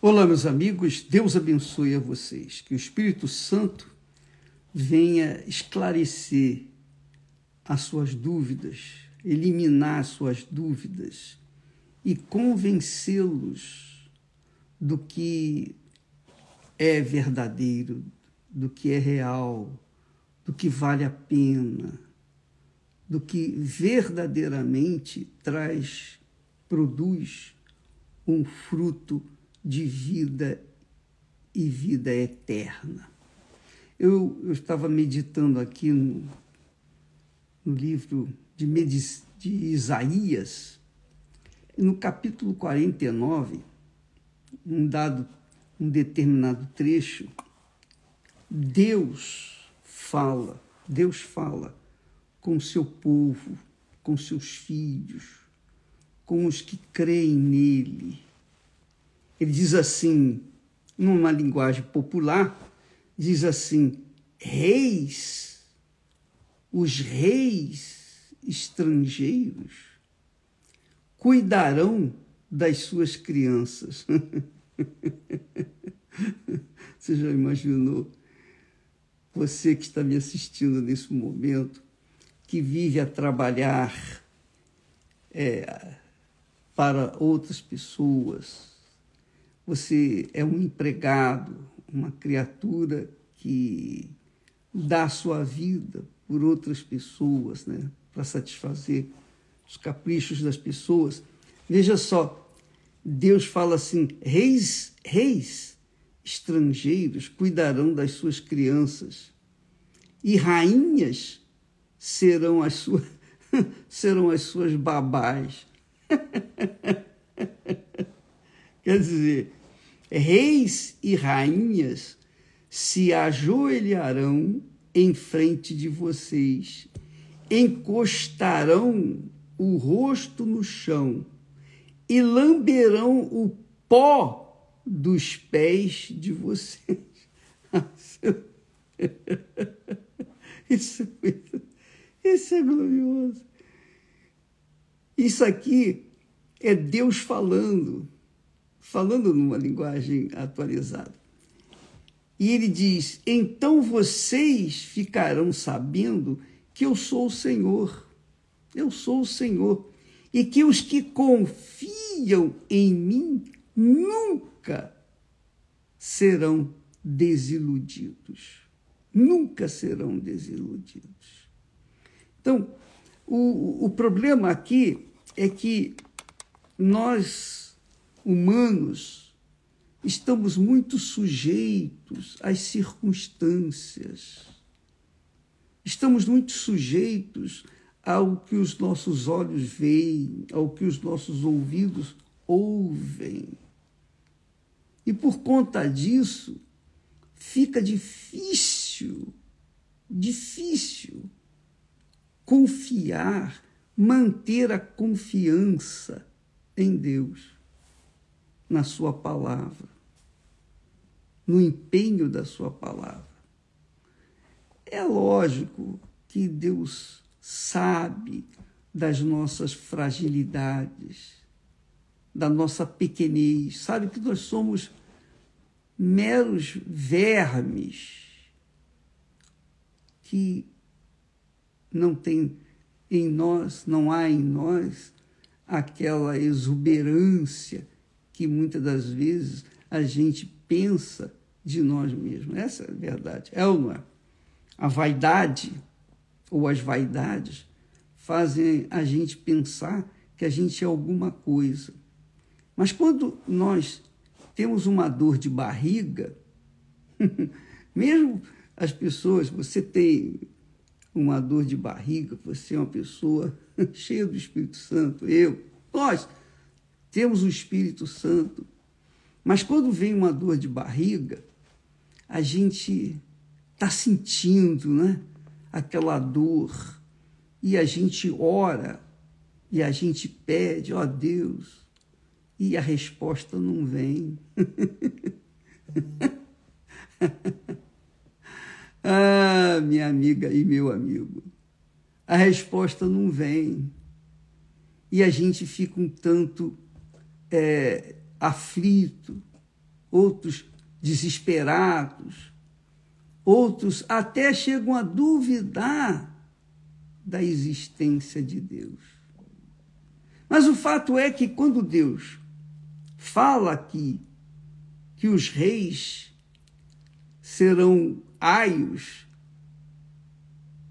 Olá, meus amigos, Deus abençoe a vocês. Que o Espírito Santo venha esclarecer as suas dúvidas, eliminar as suas dúvidas e convencê-los do que é verdadeiro, do que é real, do que vale a pena, do que verdadeiramente traz, produz um fruto de vida e vida eterna. Eu, eu estava meditando aqui no, no livro de, de Isaías, e no capítulo 49, um dado, um determinado trecho, Deus fala, Deus fala com o seu povo, com seus filhos, com os que creem nele ele diz assim, numa linguagem popular, diz assim: reis, os reis estrangeiros cuidarão das suas crianças. Você já imaginou? Você que está me assistindo nesse momento, que vive a trabalhar é, para outras pessoas, você é um empregado, uma criatura que dá sua vida por outras pessoas, né? para satisfazer os caprichos das pessoas. Veja só, Deus fala assim: reis, reis estrangeiros cuidarão das suas crianças e rainhas serão as suas serão as suas babás. Quer dizer, reis e rainhas se ajoelharão em frente de vocês, encostarão o rosto no chão e lamberão o pó dos pés de vocês. Isso, isso é glorioso. Isso aqui é Deus falando falando numa linguagem atualizada. E ele diz: Então vocês ficarão sabendo que eu sou o Senhor. Eu sou o Senhor. E que os que confiam em mim nunca serão desiludidos. Nunca serão desiludidos. Então, o, o problema aqui é que nós humanos, estamos muito sujeitos às circunstâncias. Estamos muito sujeitos ao que os nossos olhos veem, ao que os nossos ouvidos ouvem. E por conta disso, fica difícil, difícil confiar, manter a confiança em Deus na Sua palavra, no empenho da Sua palavra. É lógico que Deus sabe das nossas fragilidades, da nossa pequenez, sabe que nós somos meros vermes que não tem em nós, não há em nós aquela exuberância que muitas das vezes a gente pensa de nós mesmos. Essa é a verdade. É é? A vaidade ou as vaidades fazem a gente pensar que a gente é alguma coisa. Mas quando nós temos uma dor de barriga, mesmo as pessoas, você tem uma dor de barriga, você é uma pessoa cheia do Espírito Santo, eu, nós temos o Espírito Santo. Mas quando vem uma dor de barriga, a gente está sentindo né, aquela dor e a gente ora e a gente pede, ó Deus, e a resposta não vem. ah, minha amiga e meu amigo, a resposta não vem. E a gente fica um tanto é, aflito, outros desesperados, outros até chegam a duvidar da existência de Deus. Mas o fato é que quando Deus fala aqui que os reis serão aios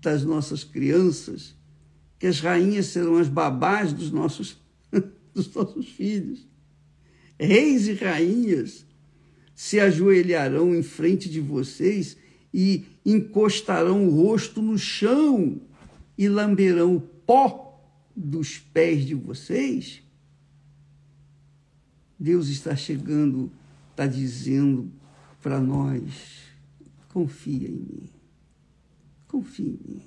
das nossas crianças, que as rainhas serão as babás dos nossos, dos nossos filhos. Reis e rainhas se ajoelharão em frente de vocês e encostarão o rosto no chão e lamberão o pó dos pés de vocês? Deus está chegando, está dizendo para nós: confia em mim, confia em mim,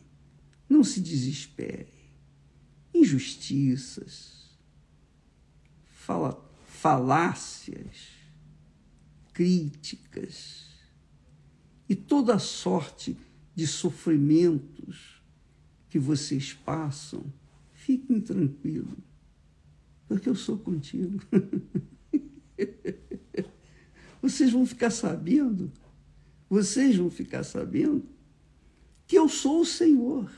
não se desespere. Injustiças, fala, falácias, críticas e toda sorte de sofrimentos que vocês passam, fiquem tranquilos, porque eu sou contigo. vocês vão ficar sabendo, vocês vão ficar sabendo que eu sou o Senhor,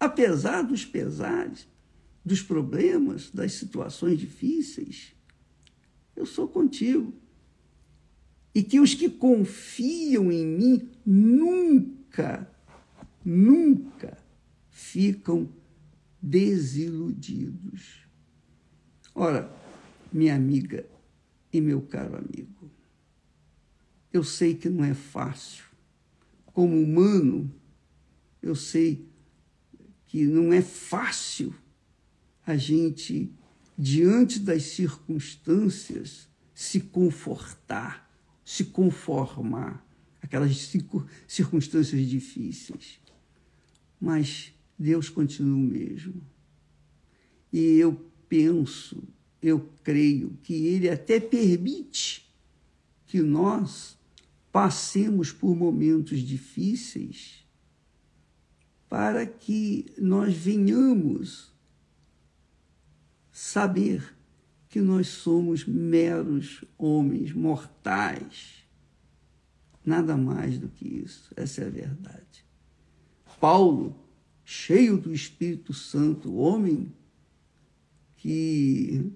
apesar dos pesares, dos problemas, das situações difíceis, eu sou contigo. E que os que confiam em mim nunca, nunca ficam desiludidos. Ora, minha amiga e meu caro amigo, eu sei que não é fácil. Como humano, eu sei que não é fácil a gente, diante das circunstâncias, se confortar, se conformar, aquelas circunstâncias difíceis. Mas Deus continua o mesmo. E eu penso, eu creio que Ele até permite que nós passemos por momentos difíceis para que nós venhamos saber que nós somos meros homens mortais. Nada mais do que isso, essa é a verdade. Paulo cheio do Espírito Santo, homem que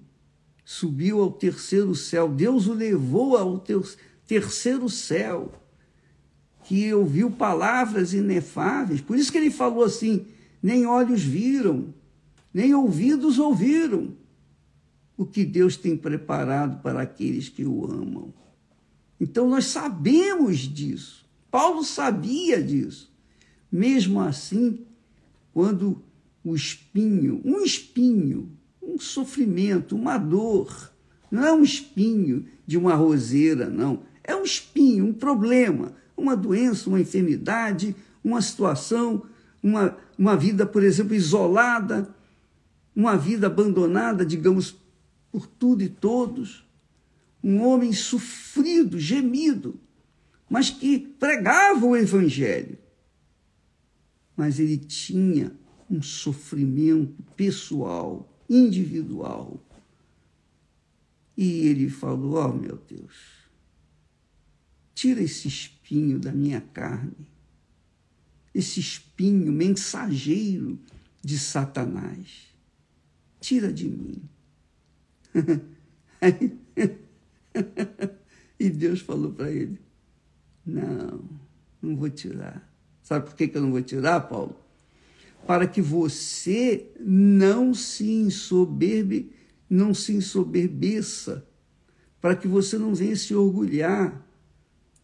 subiu ao terceiro céu, Deus o levou ao terceiro céu, que ouviu palavras inefáveis. Por isso que ele falou assim: nem olhos viram, nem ouvidos ouviram o que Deus tem preparado para aqueles que o amam. Então nós sabemos disso. Paulo sabia disso. Mesmo assim, quando o espinho, um espinho, um sofrimento, uma dor, não é um espinho de uma roseira, não. É um espinho, um problema, uma doença, uma enfermidade, uma situação, uma, uma vida, por exemplo, isolada, uma vida abandonada, digamos, por tudo e todos. Um homem sofrido, gemido, mas que pregava o Evangelho mas ele tinha um sofrimento pessoal, individual. E ele falou: Ó oh, meu Deus, tira esse espinho da minha carne, esse espinho mensageiro de Satanás, tira de mim. e Deus falou para ele: Não, não vou tirar Sabe por que eu não vou tirar, Paulo? Para que você não se ensoberbe, não se ensoberbeça, para que você não venha se orgulhar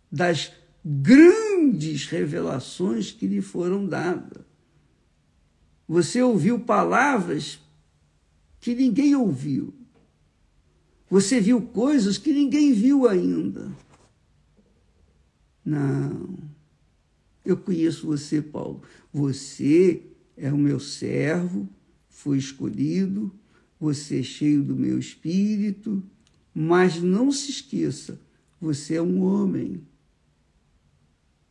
das grandes revelações que lhe foram dadas. Você ouviu palavras que ninguém ouviu. Você viu coisas que ninguém viu ainda. Não. Eu conheço você, Paulo. Você é o meu servo, foi escolhido, você é cheio do meu espírito, mas não se esqueça, você é um homem.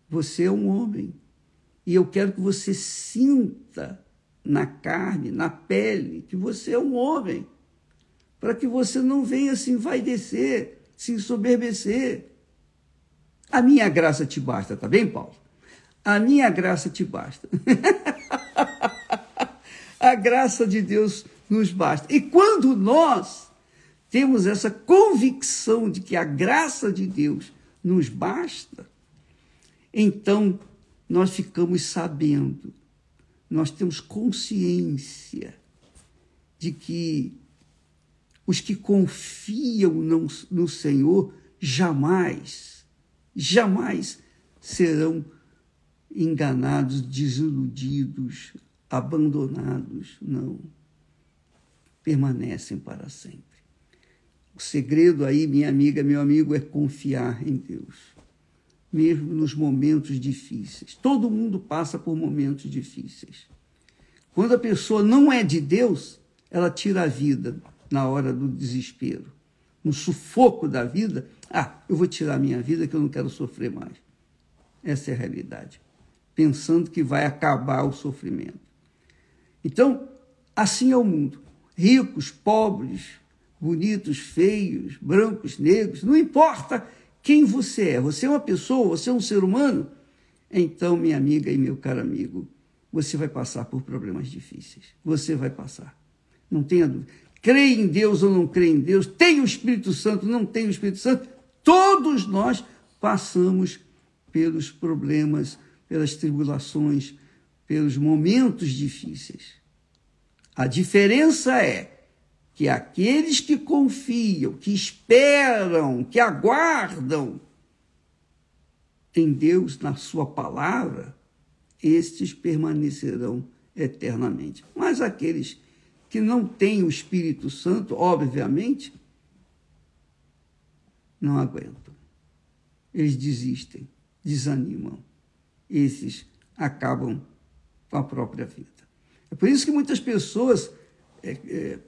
Você é um homem. E eu quero que você sinta na carne, na pele, que você é um homem, para que você não venha vai descer se ensoberbecer. A minha graça te basta, tá bem, Paulo? A minha graça te basta. a graça de Deus nos basta. E quando nós temos essa convicção de que a graça de Deus nos basta, então nós ficamos sabendo, nós temos consciência de que os que confiam no, Senhor jamais, jamais serão enganados, desiludidos, abandonados. Não. Permanecem para sempre. O segredo aí, minha amiga, meu amigo, é confiar em Deus, mesmo nos momentos difíceis. Todo mundo passa por momentos difíceis. Quando a pessoa não é de Deus, ela tira a vida na hora do desespero, no sufoco da vida. Ah, eu vou tirar a minha vida que eu não quero sofrer mais. Essa é a realidade. Pensando que vai acabar o sofrimento. Então, assim é o mundo. Ricos, pobres, bonitos, feios, brancos, negros, não importa quem você é. Você é uma pessoa, você é um ser humano. Então, minha amiga e meu caro amigo, você vai passar por problemas difíceis. Você vai passar. Não tenha dúvida. Crê em Deus ou não crê em Deus, tem o Espírito Santo, não tem o Espírito Santo, todos nós passamos pelos problemas, pelas tribulações, pelos momentos difíceis. A diferença é que aqueles que confiam, que esperam, que aguardam em Deus, na Sua palavra, estes permanecerão eternamente. Mas aqueles que não têm o Espírito Santo, obviamente, não aguentam. Eles desistem, desanimam. Esses acabam com a própria vida. É por isso que muitas pessoas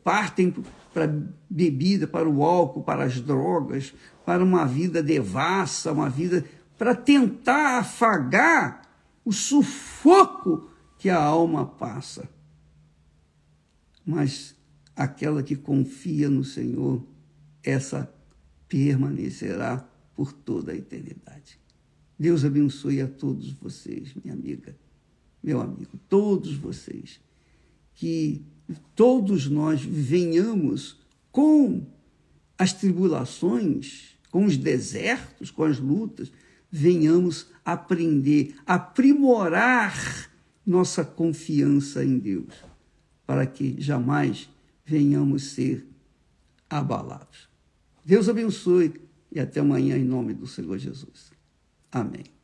partem para bebida, para o álcool, para as drogas, para uma vida devassa, uma vida para tentar afagar o sufoco que a alma passa mas aquela que confia no Senhor, essa permanecerá por toda a eternidade. Deus abençoe a todos vocês, minha amiga, meu amigo, todos vocês, que todos nós venhamos com as tribulações, com os desertos, com as lutas, venhamos aprender, aprimorar nossa confiança em Deus para que jamais venhamos ser abalados. Deus abençoe e até amanhã em nome do Senhor Jesus. Amém.